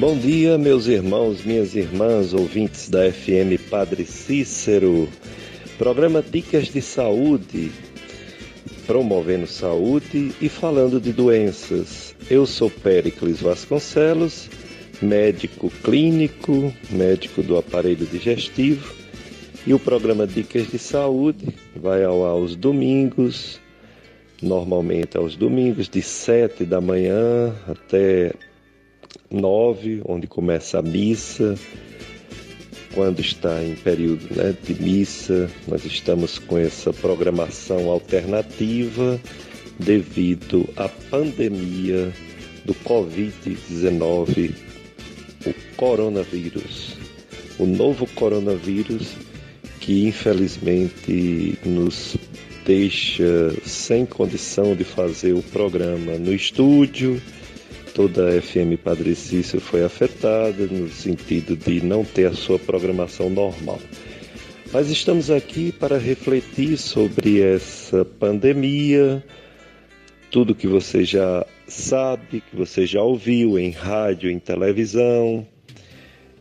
Bom dia, meus irmãos, minhas irmãs, ouvintes da FM Padre Cícero. Programa Dicas de Saúde, promovendo saúde e falando de doenças. Eu sou Péricles Vasconcelos, médico clínico, médico do aparelho digestivo, e o programa Dicas de Saúde vai ao ar aos domingos, normalmente aos domingos, de 7 da manhã até 9, onde começa a missa. Quando está em período né, de missa, nós estamos com essa programação alternativa devido à pandemia do Covid-19, o coronavírus. O novo coronavírus que infelizmente nos deixa sem condição de fazer o programa no estúdio toda a FM Padre Cícero foi afetada no sentido de não ter a sua programação normal. Mas estamos aqui para refletir sobre essa pandemia, tudo que você já sabe, que você já ouviu em rádio, em televisão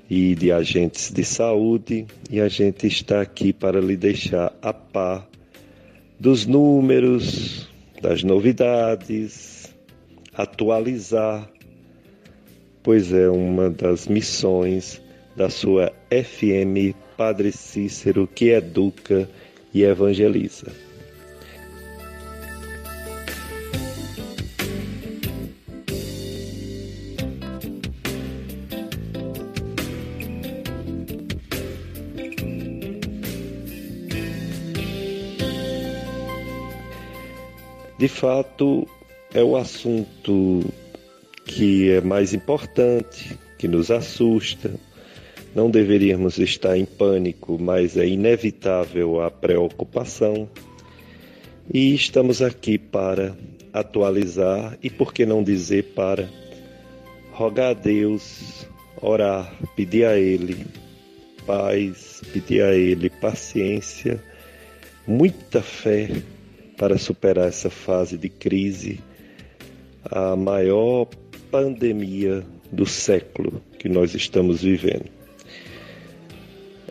e de agentes de saúde, e a gente está aqui para lhe deixar a par dos números, das novidades, atualizar, pois é uma das missões da sua FM Padre Cícero que educa e evangeliza. De fato, é o assunto que é mais importante, que nos assusta. Não deveríamos estar em pânico, mas é inevitável a preocupação. E estamos aqui para atualizar e, por que não dizer, para rogar a Deus, orar, pedir a Ele paz, pedir a Ele paciência, muita fé para superar essa fase de crise a maior pandemia do século que nós estamos vivendo.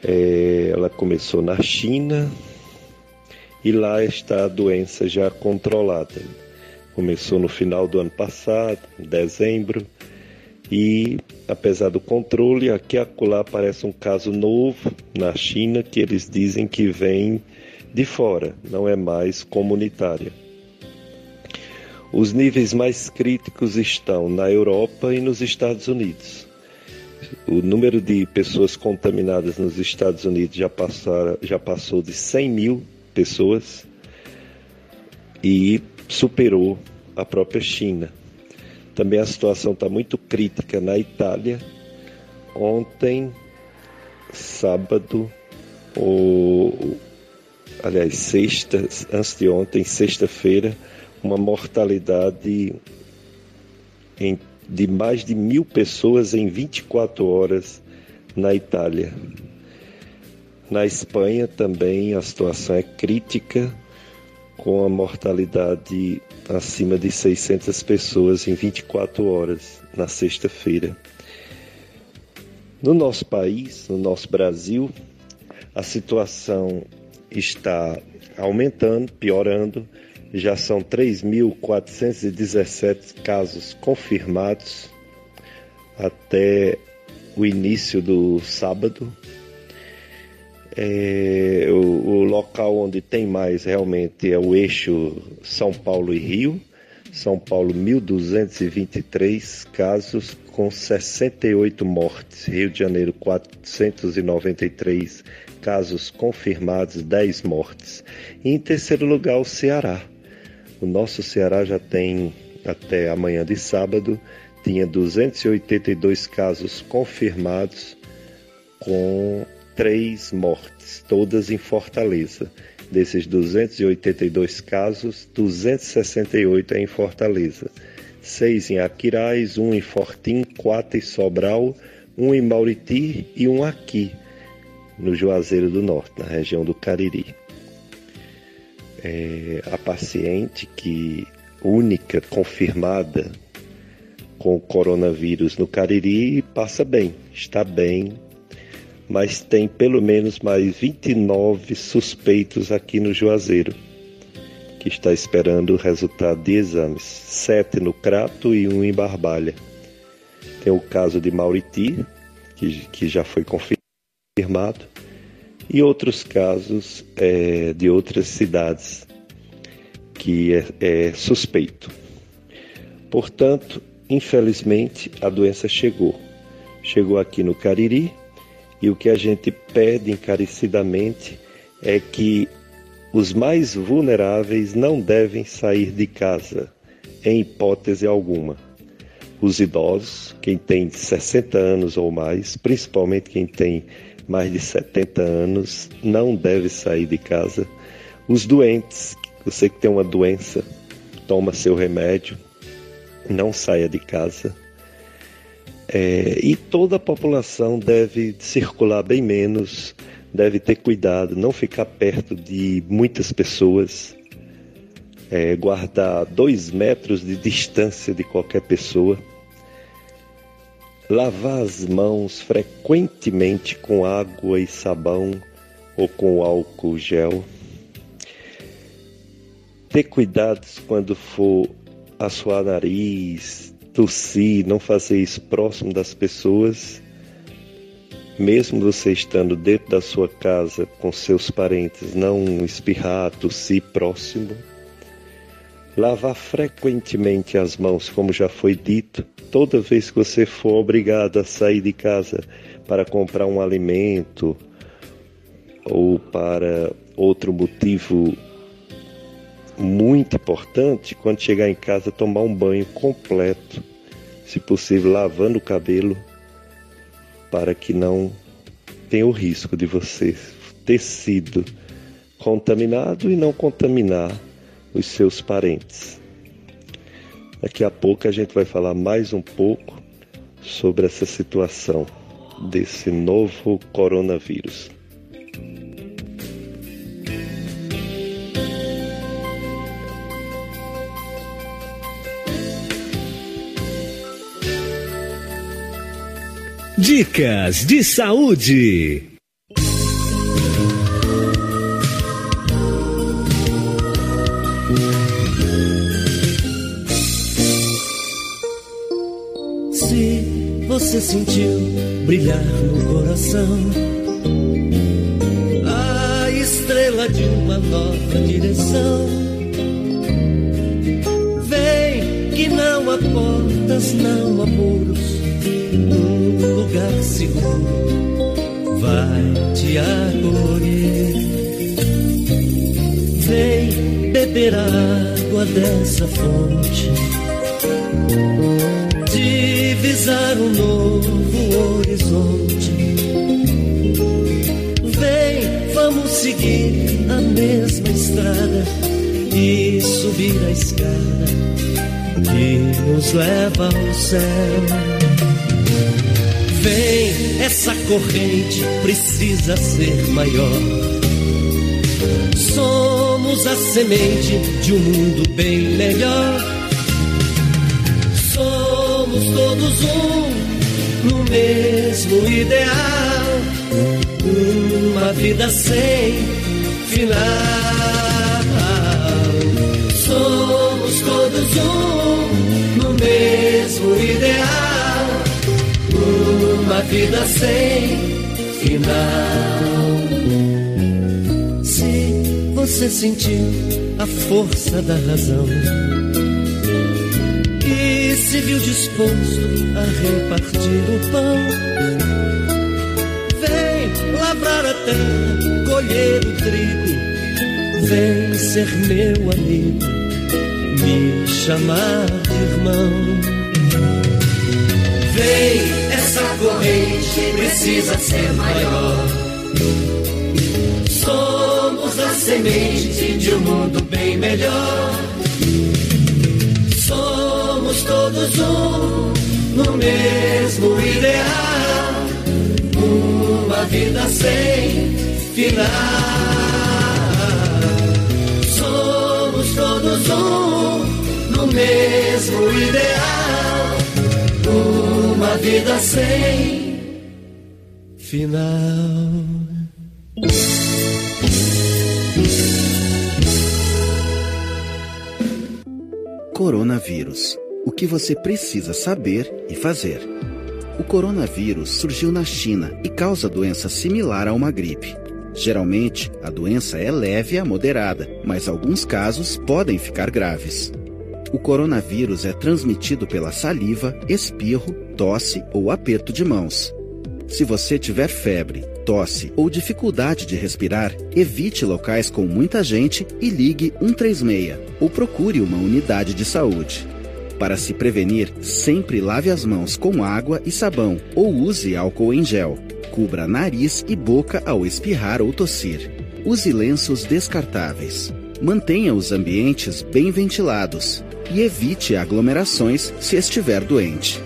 É, ela começou na China e lá está a doença já controlada. Começou no final do ano passado, em dezembro, e apesar do controle, aqui e acolá aparece um caso novo na China que eles dizem que vem de fora, não é mais comunitária. Os níveis mais críticos estão na Europa e nos Estados Unidos. O número de pessoas contaminadas nos Estados Unidos já, já passou de 100 mil pessoas e superou a própria China. Também a situação está muito crítica na Itália. Ontem, sábado, ou aliás, sexta, antes de ontem, sexta-feira, uma mortalidade em, de mais de mil pessoas em 24 horas na Itália. Na Espanha também a situação é crítica, com a mortalidade acima de 600 pessoas em 24 horas na sexta-feira. No nosso país, no nosso Brasil, a situação está aumentando, piorando, já são 3.417 casos confirmados até o início do sábado. É, o, o, local onde tem mais realmente é o eixo São Paulo e Rio. São Paulo, 1.223 casos com 68 mortes. Rio de Janeiro, 493 casos confirmados, 10 mortes. E em terceiro lugar, o Ceará, o nosso Ceará já tem, até amanhã de sábado, tinha 282 casos confirmados, com três mortes, todas em Fortaleza. Desses 282 casos, 268 é em Fortaleza, seis em Aquiraz, um em Fortim, quatro em Sobral, um em Mauriti e um aqui, no Juazeiro do Norte, na região do Cariri é, a paciente que única confirmada com o coronavírus no Cariri passa bem, está bem, mas tem pelo menos mais 29 suspeitos aqui no Juazeiro, que está esperando o resultado de exames, sete no Crato e um em Barbalha. Tem o caso de Mauriti, que, que já foi confirmado, e outros casos é, de outras cidades que é, é suspeito. Portanto, infelizmente, a doença chegou. Chegou aqui no Cariri e o que a gente pede encarecidamente é que os mais vulneráveis não devem sair de casa, em hipótese alguma. Os idosos, quem tem 60 anos ou mais, principalmente quem tem mais de 70 anos, não deve sair de casa. Os doentes, você que tem uma doença, toma seu remédio, não saia de casa. É, e toda a população deve circular bem menos, deve ter cuidado, não ficar perto de muitas pessoas, é, guardar dois metros de distância de qualquer pessoa, lavar as mãos frequentemente com água e sabão ou com álcool gel, ter cuidados quando for assoar nariz, tossir, não fazer isso próximo das pessoas, mesmo você estando dentro da sua casa com seus parentes, não espirrar, tossir próximo. Lavar frequentemente as mãos, como já foi dito, toda vez que você for obrigado a sair de casa para comprar um alimento ou para outro motivo muito importante quando chegar em casa tomar um banho completo, se possível lavando o cabelo, para que não tenha o risco de você ter sido contaminado e não contaminar os seus parentes. Daqui a pouco a gente vai falar mais um pouco sobre essa situação desse novo coronavírus. Dicas de saúde. Sentiu brilhar no coração. A estrela de uma nova direção, vem que não há portas, não há muros. Num lugar seguro vai te acolher. Vem beber água dessa fonte, um novo horizonte. Vem, vamos seguir a mesma estrada e subir a escada que nos leva ao céu. Vem, essa corrente precisa ser maior. Somos a semente de um mundo bem melhor. Todos um no mesmo ideal. Uma vida sem final. Somos todos um no mesmo ideal uma vida sem final. Se você sentiu a força da razão se viu disposto a repartir o pão, vem lavrar a terra, colher o trigo. Vem ser meu amigo, me chamar de irmão. Vem essa corrente precisa ser maior. Somos a semente de um mundo bem melhor. Somos todos um no mesmo ideal. Uma vida sem final. Somos todos um no mesmo ideal vida sem final. Coronavírus. Que você precisa saber e fazer. O coronavírus surgiu na China e causa doença similar a uma gripe. Geralmente, a doença é leve a moderada, mas alguns casos podem ficar graves. O coronavírus é transmitido pela saliva, espirro, tosse ou aperto de mãos. Se você tiver febre, tosse ou dificuldade de respirar, evite locais com muita gente e ligue 136 ou procure uma unidade de saúde. Para se prevenir, sempre lave as mãos com água e sabão ou use álcool em gel. Cubra nariz e boca ao espirrar ou tossir. Use lenços descartáveis. Mantenha os ambientes bem ventilados e evite aglomerações se estiver doente.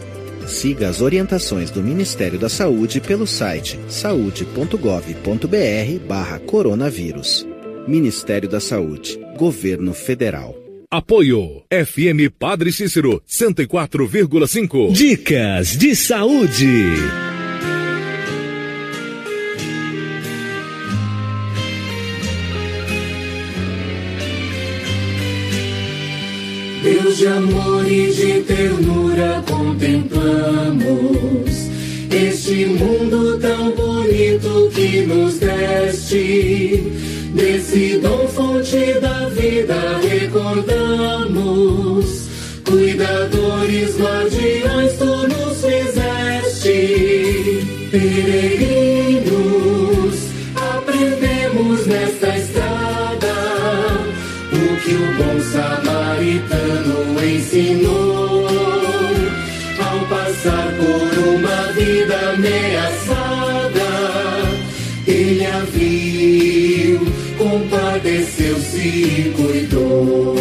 Siga as orientações do Ministério da Saúde pelo site saude.gov.br/barra coronavírus. Ministério da Saúde, Governo Federal. Apoio FM Padre Cícero 104,5. Dicas de saúde. Deus de amor e de ternura contemplamos este mundo tão bonito que nos deste. Desse dom fonte da vida recordamos. Cuidadores, guardiões, tu nos fizeste. Peregrinos, aprendemos nesta estrada o que o bom samaritano ensinou. Compadeceu-se e cuidou.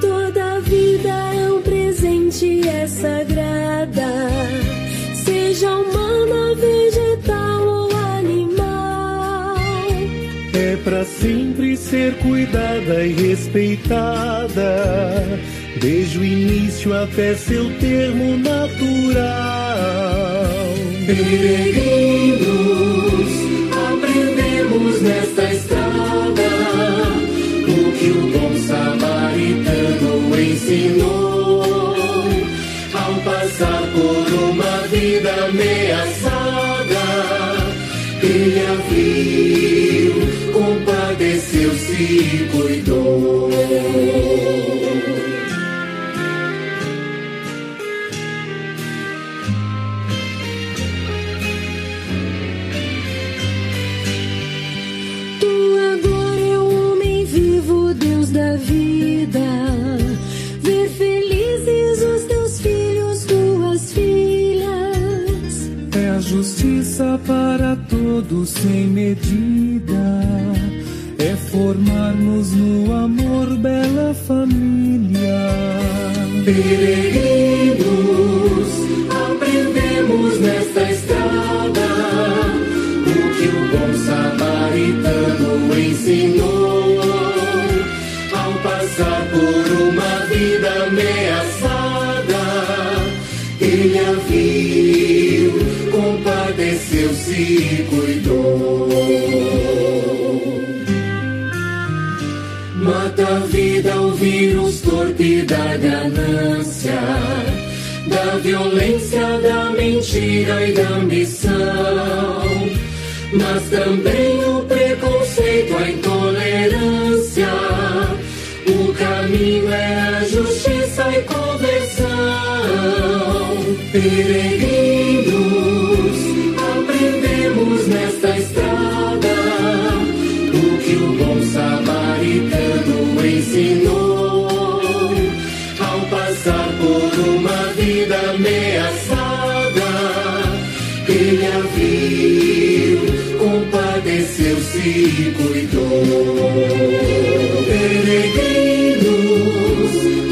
Toda vida é um presente, é sagrada. Seja humana, vegetal ou animal. É pra sempre ser cuidada e respeitada, desde o início até seu termo natural. Peregrinos, nesta estrada o que o bom samaritano ensinou. Ao passar por uma vida ameaçada, ele a viu, compadeceu-se e cuidou. Sem medida. É formar-nos no amor, bela família. Peregrinos, aprendemos nesta estrada o que o bom samaritano compadeceu-se e cuidou. Mata a vida o vírus torpe da ganância, da violência, da mentira e da ambição. Mas também o preconceito, a intolerância. O caminho é a justiça e conversão. Compadeceu-se e cuidou. Peregrinos,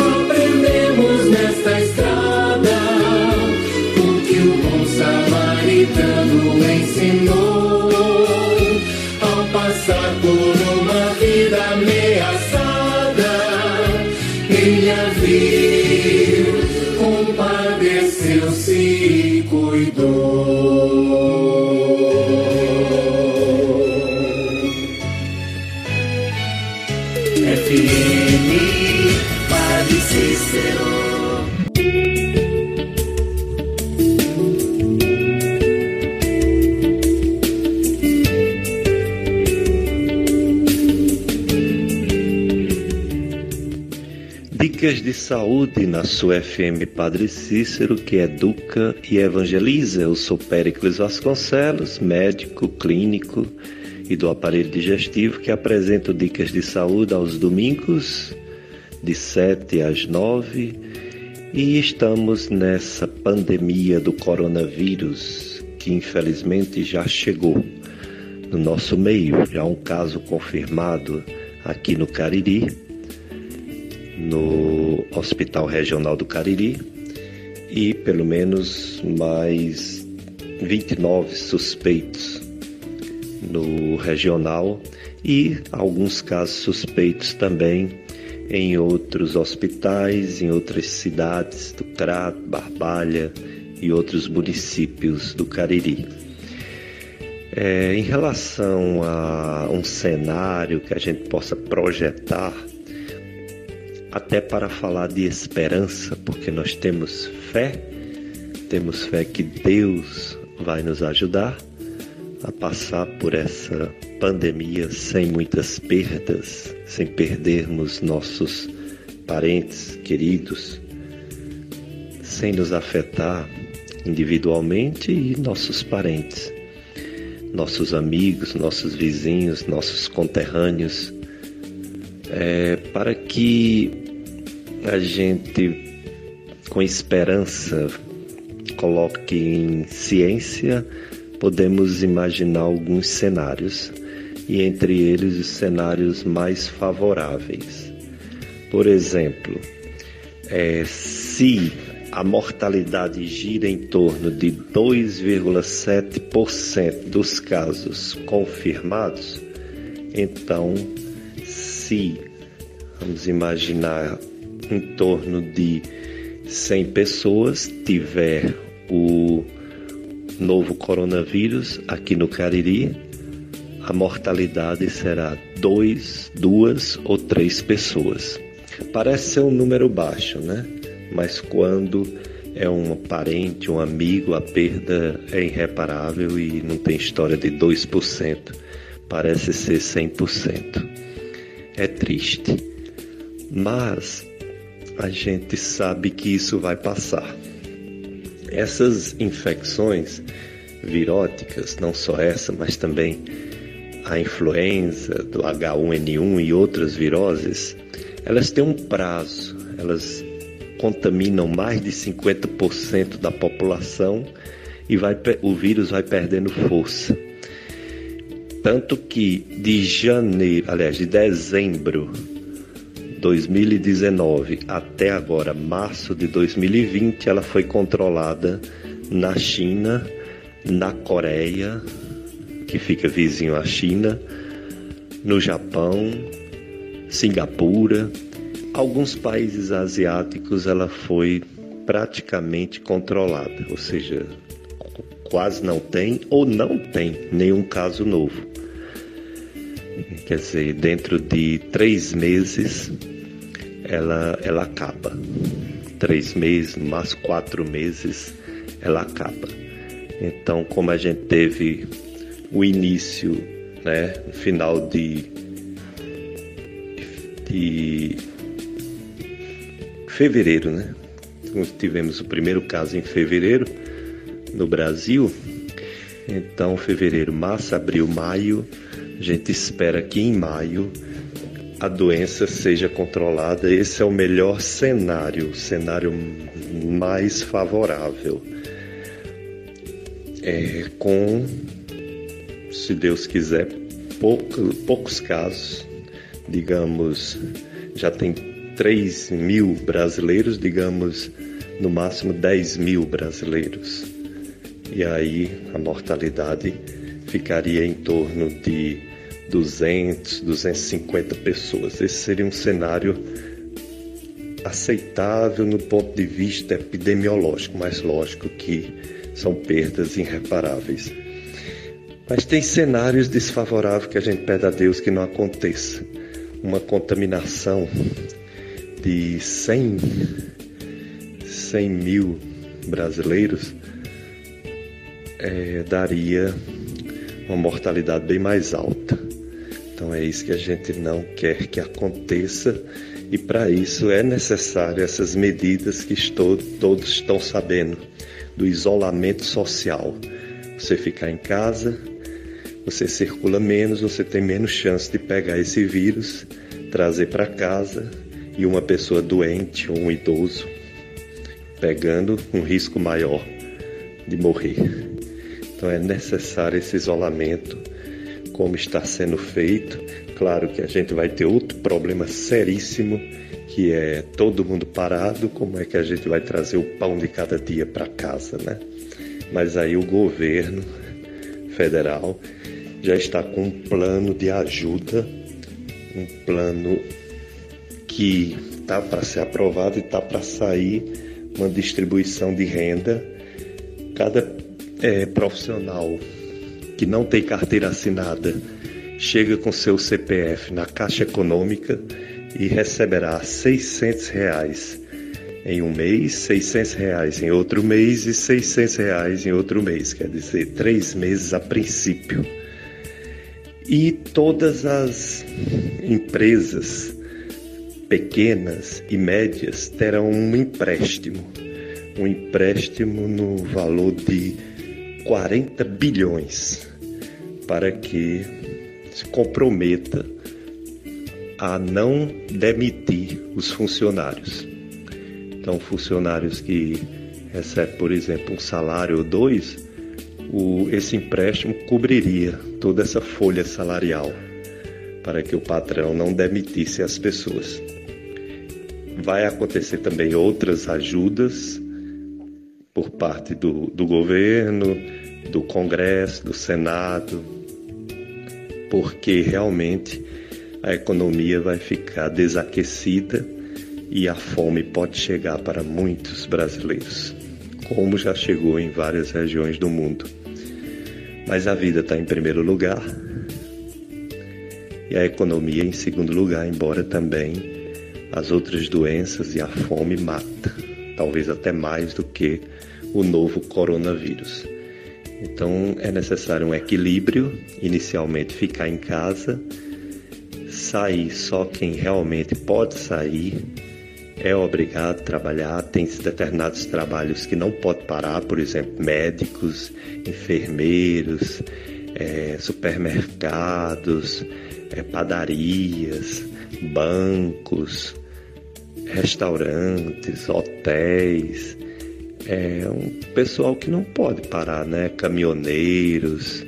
aprendemos nesta estrada o que o bom samaritano ensinou. Ao passar por uma vida ameaçada, ele a viu, esqueceu, se cuidou. Dicas de saúde na sua FM Padre Cícero, que educa e evangeliza. Eu sou Péricles Vasconcelos, médico clínico e do aparelho digestivo que apresento dicas de saúde aos domingos, de 7 às 9. E estamos nessa pandemia do coronavírus que infelizmente já chegou no nosso meio. Já um caso confirmado aqui no Cariri, no Hospital Regional do Cariri, e pelo menos mais 29 suspeitos no regional e alguns casos suspeitos também em outros hospitais, em outras cidades do Crato, Barbalha e outros municípios do Cariri. É, em relação a um cenário que a gente possa projetar, até para falar de esperança, porque nós temos fé, temos fé que Deus vai nos ajudar a passar por essa pandemia sem muitas perdas, sem perdermos nossos parentes queridos, sem nos afetar individualmente e nossos parentes, nossos amigos, nossos vizinhos, nossos conterrâneos, é, para que a gente, com esperança, coloque em ciência podemos imaginar alguns cenários, e entre eles os cenários mais favoráveis. Por exemplo, é, se a mortalidade gira em torno de 2,7% dos casos confirmados, então, se vamos imaginar em torno de 100 pessoas tiver o novo coronavírus aqui no Cariri, a mortalidade será dois, duas ou três pessoas. Parece ser um número baixo, né? Mas quando é um parente, um amigo, a perda é irreparável e não tem história de 2%, parece ser 100%. É triste. Mas a gente sabe que isso vai passar. Essas infecções viróticas, não só essa, mas também a influenza do H1N1 e outras viroses, elas têm um prazo, elas contaminam mais de 50% da população e vai, o vírus vai perdendo força. Tanto que de janeiro, aliás, de dezembro 2019 até agora, março de 2020, ela foi controlada na China, na Coreia, que fica vizinho à China, no Japão, Singapura, alguns países asiáticos ela foi praticamente controlada, ou seja, quase não tem ou não tem nenhum caso novo. Quer dizer, dentro de três meses ela, ela acaba. Três meses, mais quatro meses, ela acaba. Então, como a gente teve o início, né, no final de, de fevereiro, né? Tivemos o primeiro caso em fevereiro no Brasil. Então, fevereiro, março, abril, maio, a gente espera que em maio a doença seja controlada. Esse é o melhor cenário, o cenário mais favorável. É, com, se Deus quiser, pouco, poucos casos, digamos, já tem 3 mil brasileiros, digamos, no máximo 10 mil brasileiros. E aí a mortalidade ficaria em torno de 200, 250 pessoas. Esse seria um cenário aceitável no ponto de vista epidemiológico, mas lógico que são perdas irreparáveis. Mas tem cenários desfavoráveis que a gente pede a Deus que não aconteça. Uma contaminação de 100, 100 mil brasileiros é, daria uma mortalidade bem mais alta. Então é isso que a gente não quer que aconteça e para isso é necessário essas medidas que estou, todos estão sabendo do isolamento social. Você ficar em casa, você circula menos, você tem menos chance de pegar esse vírus, trazer para casa e uma pessoa doente ou um idoso pegando um risco maior de morrer. Então é necessário esse isolamento, como está sendo feito. Claro que a gente vai ter outro problema seríssimo, que é todo mundo parado, como é que a gente vai trazer o pão de cada dia para casa, né? Mas aí o governo federal já está com um plano de ajuda, um plano que está para ser aprovado e está para sair uma distribuição de renda. Cada é, profissional que não tem carteira assinada chega com seu CPF na Caixa Econômica e receberá 600 reais em um mês, 600 reais em outro mês e 600 reais em outro mês, quer dizer, três meses a princípio. E todas as empresas pequenas e médias terão um empréstimo, um empréstimo no valor de 40 bilhões para que se comprometa a não demitir os funcionários. Então, funcionários que recebem, por exemplo, um salário ou dois, o, esse empréstimo cobriria toda essa folha salarial para que o patrão não demitisse as pessoas. Vai acontecer também outras ajudas por parte do, do governo, do Congresso, do Senado, porque realmente a economia vai ficar desaquecida e a fome pode chegar para muitos brasileiros, como já chegou em várias regiões do mundo. Mas a vida está em primeiro lugar e a economia em segundo lugar, embora também as outras doenças e a fome mata, talvez até mais do que o novo coronavírus. Então é necessário um equilíbrio, inicialmente ficar em casa, sair só quem realmente pode sair, é obrigado a trabalhar, tem determinados trabalhos que não pode parar, por exemplo, médicos, enfermeiros, é, supermercados, é, padarias, bancos, restaurantes, hotéis, é um pessoal que não pode parar, né? Caminhoneiros,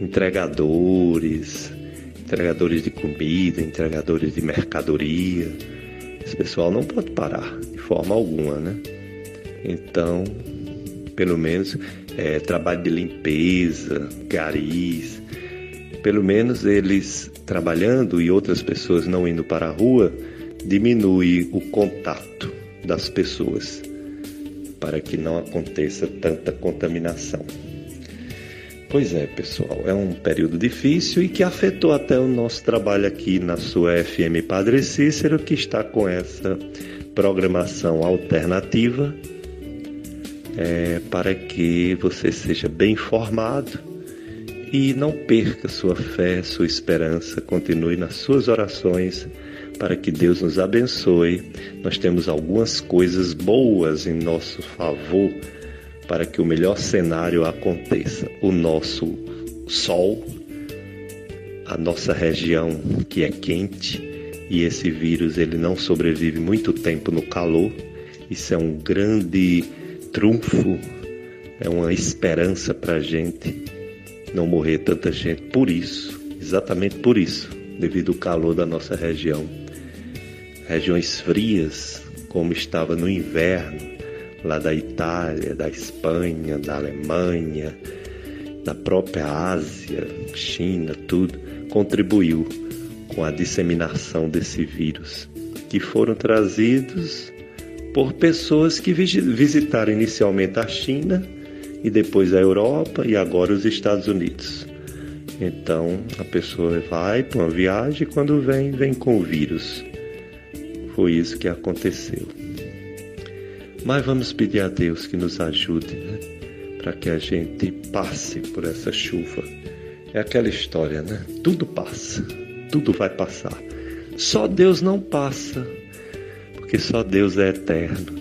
entregadores, entregadores de comida, entregadores de mercadoria. Esse pessoal não pode parar de forma alguma, né? Então, pelo menos é, trabalho de limpeza, garis, pelo menos eles trabalhando e outras pessoas não indo para a rua, diminui o contato das pessoas para que não aconteça tanta contaminação. Pois é, pessoal, é um período difícil e que afetou até o nosso trabalho aqui na sua FM Padre Cícero, que está com essa programação alternativa é, para que você seja bem informado e não perca sua fé, sua esperança, continue nas suas orações para que Deus nos abençoe. Nós temos algumas coisas boas em nosso favor para que o melhor cenário aconteça. O nosso sol, a nossa região que é quente e esse vírus ele não sobrevive muito tempo no calor. Isso é um grande trunfo, é uma esperança para a gente não morrer tanta gente por isso, exatamente por isso, devido ao calor da nossa região regiões frias, como estava no inverno, lá da Itália, da Espanha, da Alemanha, da própria Ásia, China, tudo, contribuiu com a disseminação desse vírus que foram trazidos por pessoas que visitaram inicialmente a China e depois a Europa e agora os Estados Unidos. Então a pessoa vai para uma viagem e quando vem, vem com o vírus. Foi isso que aconteceu. Mas vamos pedir a Deus que nos ajude, né? Para que a gente passe por essa chuva. É aquela história, né? Tudo passa, tudo vai passar. Só Deus não passa, porque só Deus é eterno.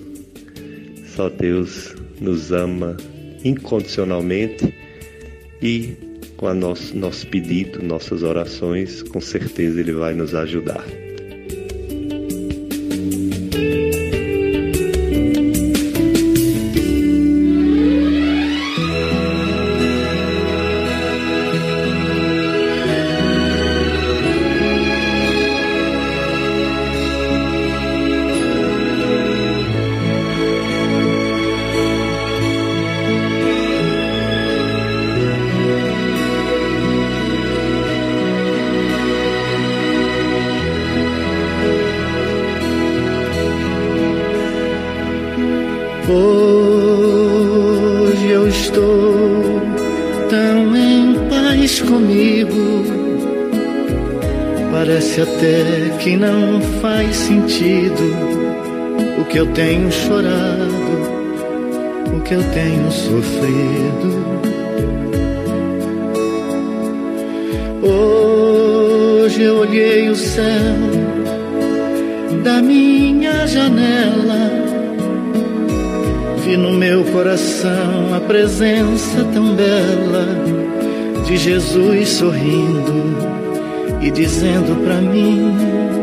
Só Deus nos ama incondicionalmente e com a nosso, nosso pedido, nossas orações, com certeza Ele vai nos ajudar. Chorado, o que eu tenho sofrido. Hoje eu olhei o céu da minha janela, vi no meu coração a presença tão bela de Jesus sorrindo e dizendo para mim: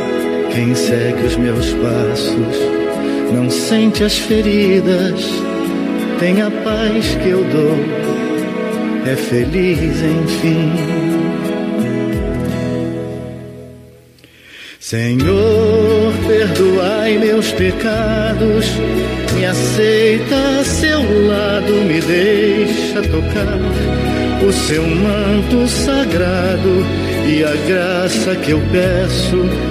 Quem segue os meus passos não sente as feridas, tem a paz que eu dou, é feliz enfim. Senhor, perdoai meus pecados me aceita a seu lado, me deixa tocar o seu manto sagrado e a graça que eu peço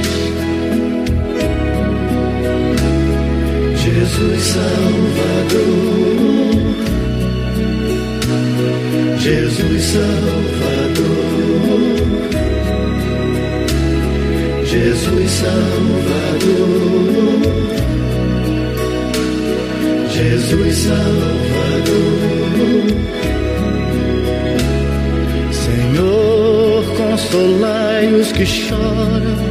Jesus Salvador, Jesus Salvador, Jesus Salvador, Jesus Salvador. consolai os que choram,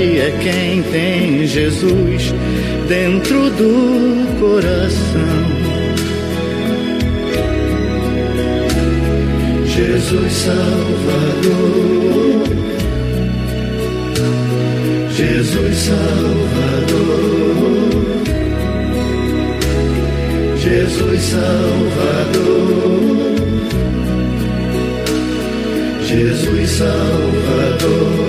é quem tem Jesus dentro do coração. Jesus Salvador, Jesus Salvador, Jesus Salvador. Jesus Salvador.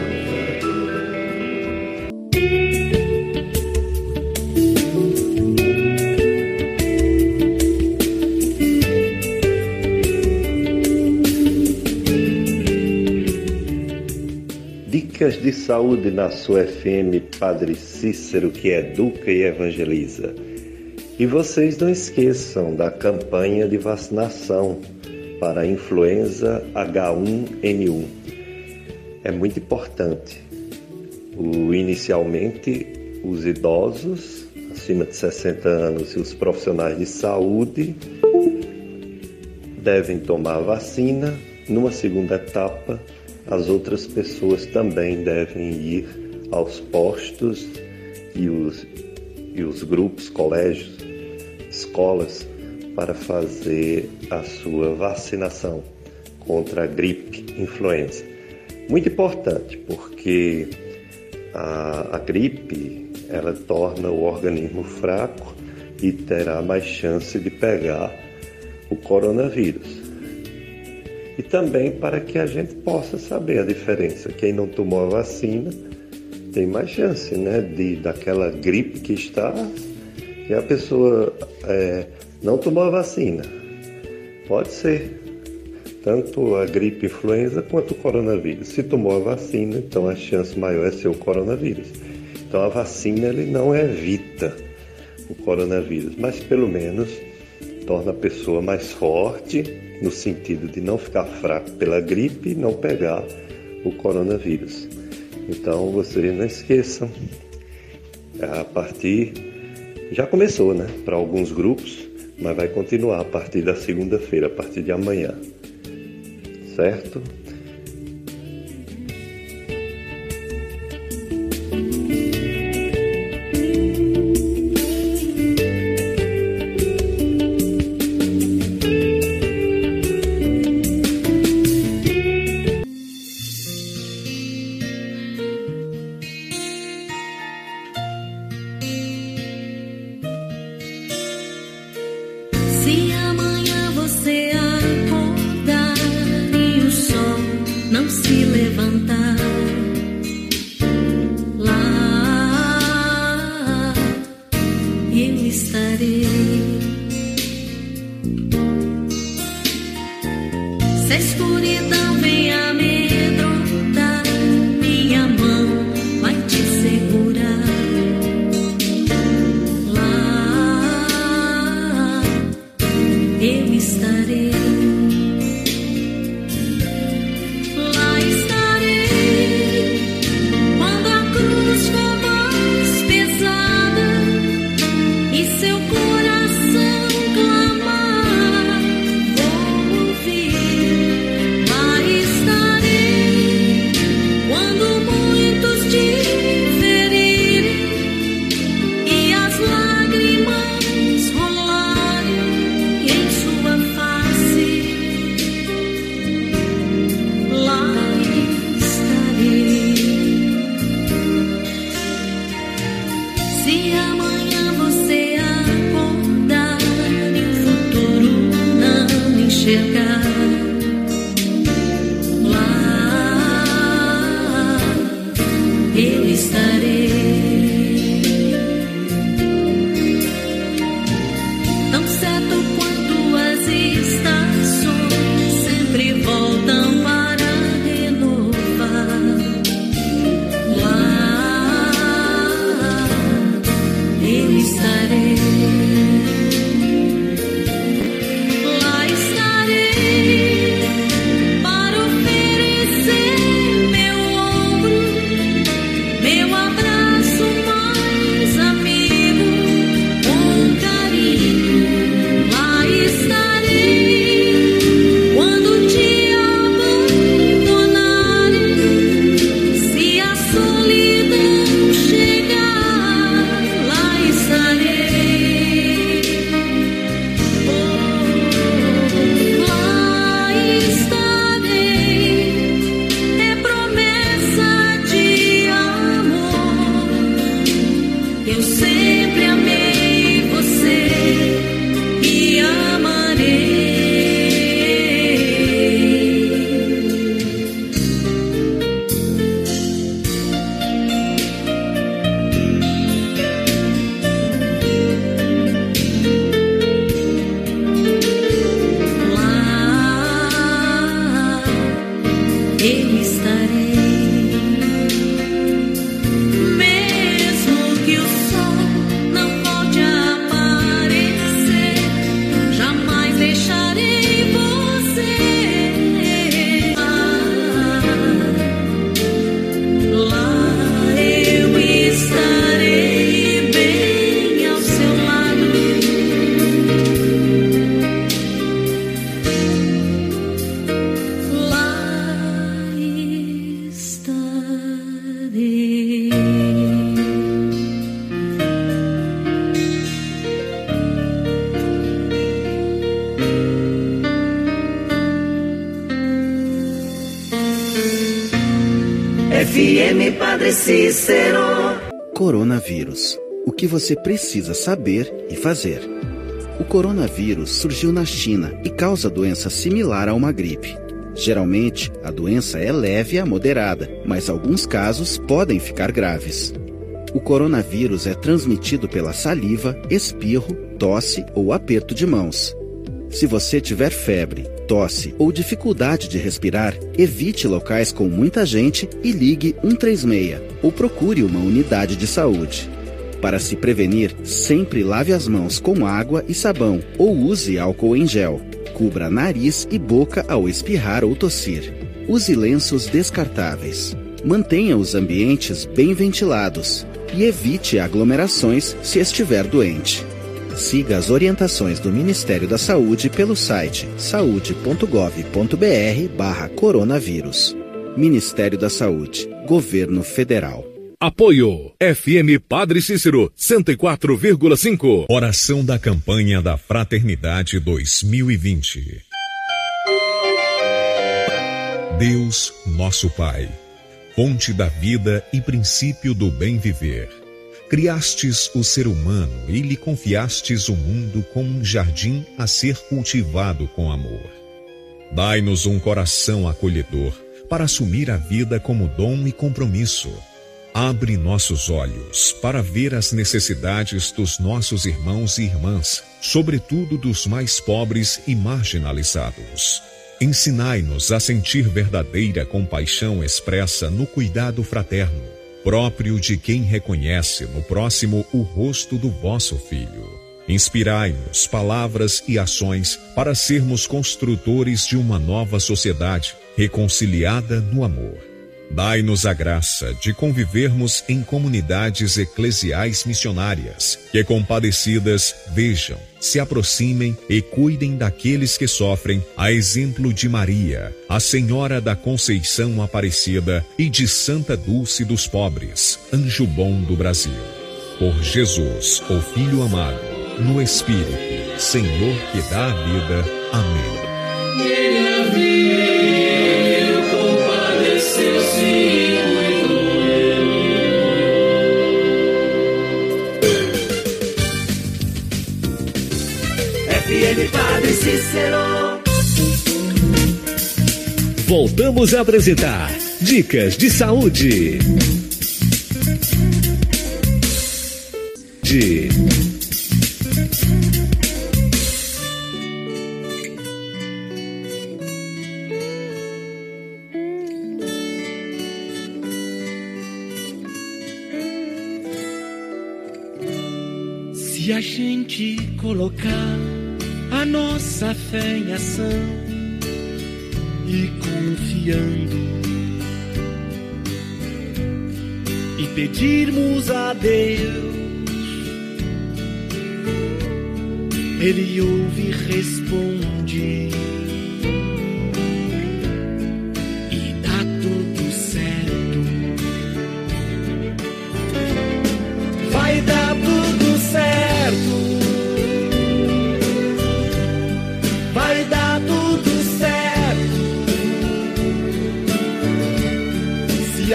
De saúde na sua FM Padre Cícero, que educa e evangeliza. E vocês não esqueçam da campanha de vacinação para a influenza H1N1. É muito importante. O, inicialmente, os idosos acima de 60 anos e os profissionais de saúde devem tomar a vacina. Numa segunda etapa, as outras pessoas também devem ir aos postos e os, e os grupos, colégios, escolas para fazer a sua vacinação contra a gripe influenza. Muito importante, porque a, a gripe ela torna o organismo fraco e terá mais chance de pegar o coronavírus. E também para que a gente possa saber a diferença. Quem não tomou a vacina tem mais chance, né, de daquela gripe que está que a pessoa é, não tomou a vacina. Pode ser tanto a gripe influenza quanto o coronavírus. Se tomou a vacina, então a chance maior é ser o coronavírus. Então a vacina ele não evita o coronavírus, mas pelo menos torna a pessoa mais forte no sentido de não ficar fraco pela gripe e não pegar o coronavírus. Então vocês não esqueçam, a partir já começou, né, para alguns grupos, mas vai continuar a partir da segunda-feira, a partir de amanhã. Certo? FM Padre Cícero. Coronavírus. O que você precisa saber e fazer. O coronavírus surgiu na China e causa doença similar a uma gripe. Geralmente, a doença é leve a moderada, mas alguns casos podem ficar graves. O coronavírus é transmitido pela saliva, espirro, tosse ou aperto de mãos. Se você tiver febre, tosse ou dificuldade de respirar, evite locais com muita gente e ligue 136 ou procure uma unidade de saúde. Para se prevenir, sempre lave as mãos com água e sabão ou use álcool em gel. Cubra nariz e boca ao espirrar ou tossir. Use lenços descartáveis. Mantenha os ambientes bem ventilados e evite aglomerações se estiver doente. Siga as orientações do Ministério da Saúde pelo site saude.gov.br barra coronavírus. Ministério da Saúde. Governo Federal. Apoio FM Padre Cícero 104,5. Oração da campanha da Fraternidade 2020. Deus, nosso Pai, fonte da vida e princípio do bem viver Criastes o ser humano e lhe confiastes o mundo como um jardim a ser cultivado com amor. Dai-nos um coração acolhedor para assumir a vida como dom e compromisso. Abre nossos olhos para ver as necessidades dos nossos irmãos e irmãs, sobretudo dos mais pobres e marginalizados. Ensinai-nos a sentir verdadeira compaixão expressa no cuidado fraterno próprio de quem reconhece no próximo o rosto do vosso Filho. Inspirai-nos palavras e ações para sermos construtores de uma nova sociedade reconciliada no amor. Dai-nos a graça de convivermos em comunidades eclesiais missionárias, que compadecidas vejam, se aproximem e cuidem daqueles que sofrem, a exemplo de Maria, a Senhora da Conceição Aparecida e de Santa Dulce dos Pobres, anjo bom do Brasil. Por Jesus, o Filho amado, no Espírito, Senhor que dá a vida. Amém. Cícero. Voltamos a apresentar Dicas de Saúde. De Se a gente colocar a nossa fé em ação e confiando e pedirmos a Deus, Ele ouve e responde.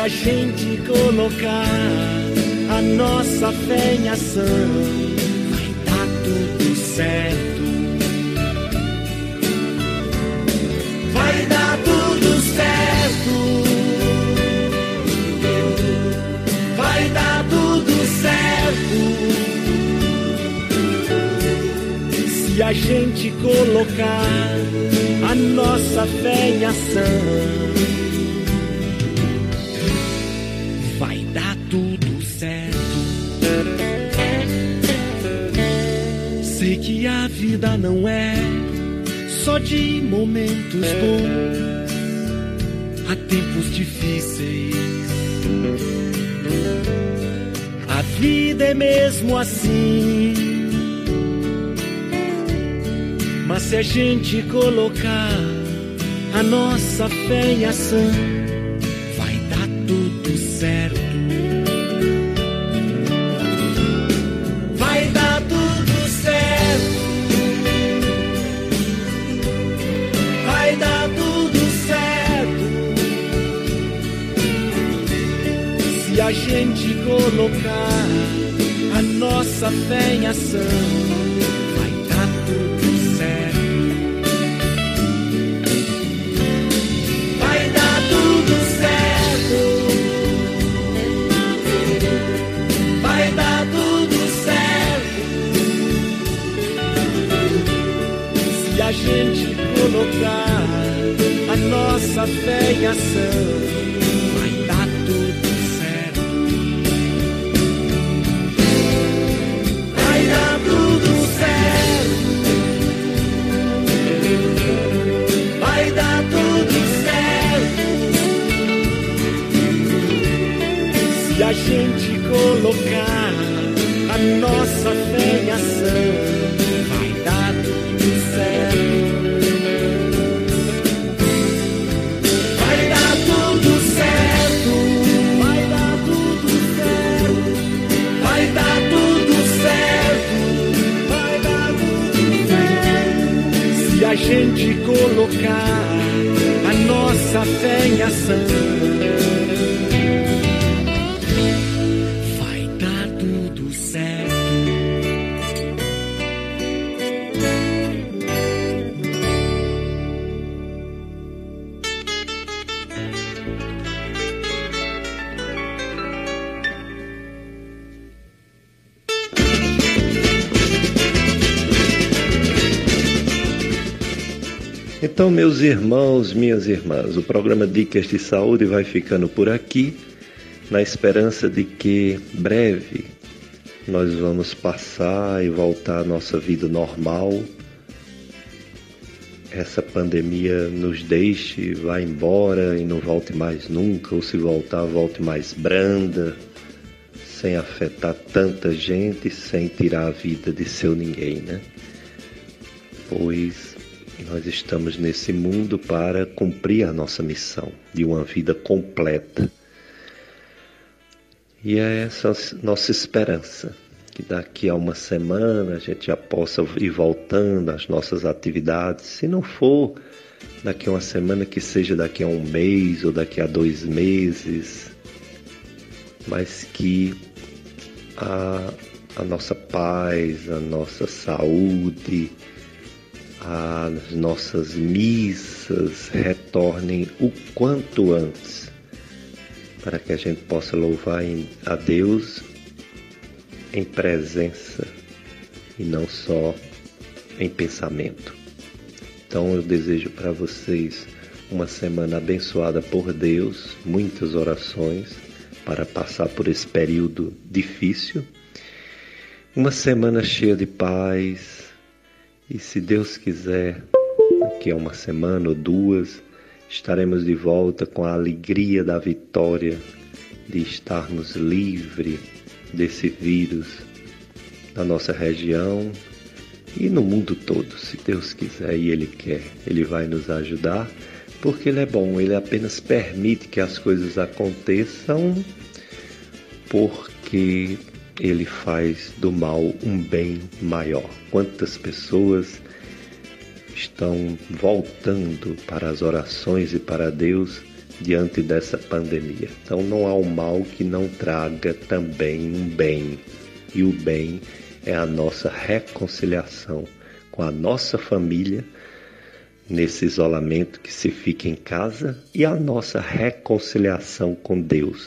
A gente colocar a nossa fé em ação, vai dar tudo certo. Vai dar tudo certo. Vai dar tudo certo. Se a gente colocar a nossa fé em ação, vida não é só de momentos bons, há tempos difíceis. A vida é mesmo assim. Mas se a gente colocar a nossa fé em ação, vai dar tudo certo. Gente colocar a nossa fé em ação, vai dar tudo certo. Vai dar tudo certo. Vai dar tudo certo. Se a gente colocar a nossa fé em ação. Gente colocar a nossa fé em ação, vai dar tudo certo. Vai dar tudo certo, vai dar tudo certo, vai dar tudo certo, vai dar tudo certo. Se a gente colocar a nossa fé em ação. Meus irmãos, minhas irmãs, o programa Dicas de Saúde vai ficando por aqui, na esperança de que breve nós vamos passar e voltar à nossa vida normal. Essa pandemia nos deixe, vá embora e não volte mais nunca, ou se voltar, volte mais branda, sem afetar tanta gente, sem tirar a vida de seu ninguém, né? Pois nós estamos nesse mundo para cumprir a nossa missão de uma vida completa. E é essa nossa esperança, que daqui a uma semana a gente já possa ir voltando às nossas atividades. Se não for daqui a uma semana, que seja daqui a um mês ou daqui a dois meses, mas que a, a nossa paz, a nossa saúde, as nossas missas retornem o quanto antes, para que a gente possa louvar a Deus em presença e não só em pensamento. Então eu desejo para vocês uma semana abençoada por Deus, muitas orações para passar por esse período difícil. Uma semana cheia de paz, e se Deus quiser, daqui a uma semana ou duas, estaremos de volta com a alegria da vitória de estarmos livres desse vírus na nossa região e no mundo todo, se Deus quiser e Ele quer, Ele vai nos ajudar, porque Ele é bom, Ele apenas permite que as coisas aconteçam porque ele faz do mal um bem maior. Quantas pessoas estão voltando para as orações e para Deus diante dessa pandemia. Então não há um mal que não traga também um bem. E o bem é a nossa reconciliação com a nossa família nesse isolamento que se fica em casa e a nossa reconciliação com Deus